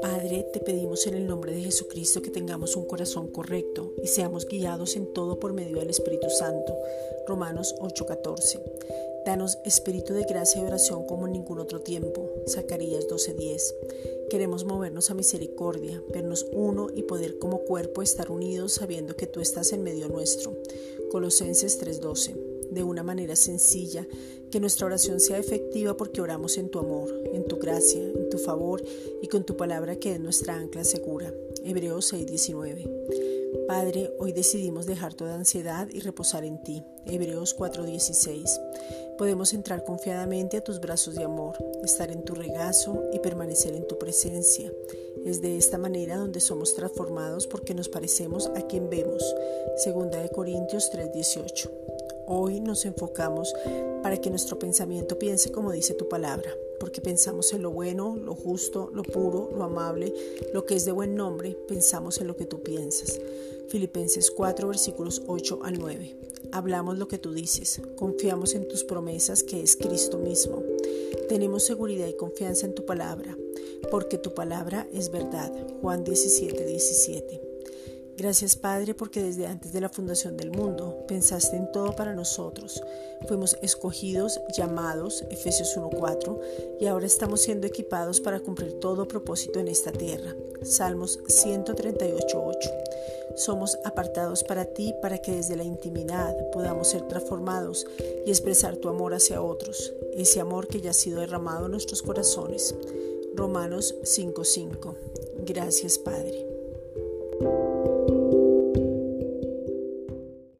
Padre, te pedimos en el nombre de Jesucristo que tengamos un corazón correcto y seamos guiados en todo por medio del Espíritu Santo. Romanos 8:14. Danos espíritu de gracia y oración como en ningún otro tiempo. Zacarías 12:10. Queremos movernos a misericordia, vernos uno y poder como cuerpo estar unidos sabiendo que tú estás en medio nuestro. Colosenses 3:12. De una manera sencilla, que nuestra oración sea efectiva porque oramos en tu amor, en tu gracia, en tu favor y con tu palabra que es nuestra ancla segura. Hebreos 6:19. Padre, hoy decidimos dejar toda ansiedad y reposar en ti. Hebreos 4:16. Podemos entrar confiadamente a tus brazos de amor, estar en tu regazo y permanecer en tu presencia. Es de esta manera donde somos transformados porque nos parecemos a quien vemos. Segunda de Corintios 3:18. Hoy nos enfocamos para que nuestro pensamiento piense como dice tu palabra, porque pensamos en lo bueno, lo justo, lo puro, lo amable, lo que es de buen nombre, pensamos en lo que tú piensas. Filipenses 4 versículos 8 al 9. Hablamos lo que tú dices, confiamos en tus promesas que es Cristo mismo. Tenemos seguridad y confianza en tu palabra, porque tu palabra es verdad. Juan 17, 17. Gracias Padre porque desde antes de la fundación del mundo pensaste en todo para nosotros. Fuimos escogidos, llamados, Efesios 1.4, y ahora estamos siendo equipados para cumplir todo propósito en esta tierra. Salmos 138.8. Somos apartados para ti para que desde la intimidad podamos ser transformados y expresar tu amor hacia otros, ese amor que ya ha sido derramado en nuestros corazones. Romanos 5.5. Gracias Padre.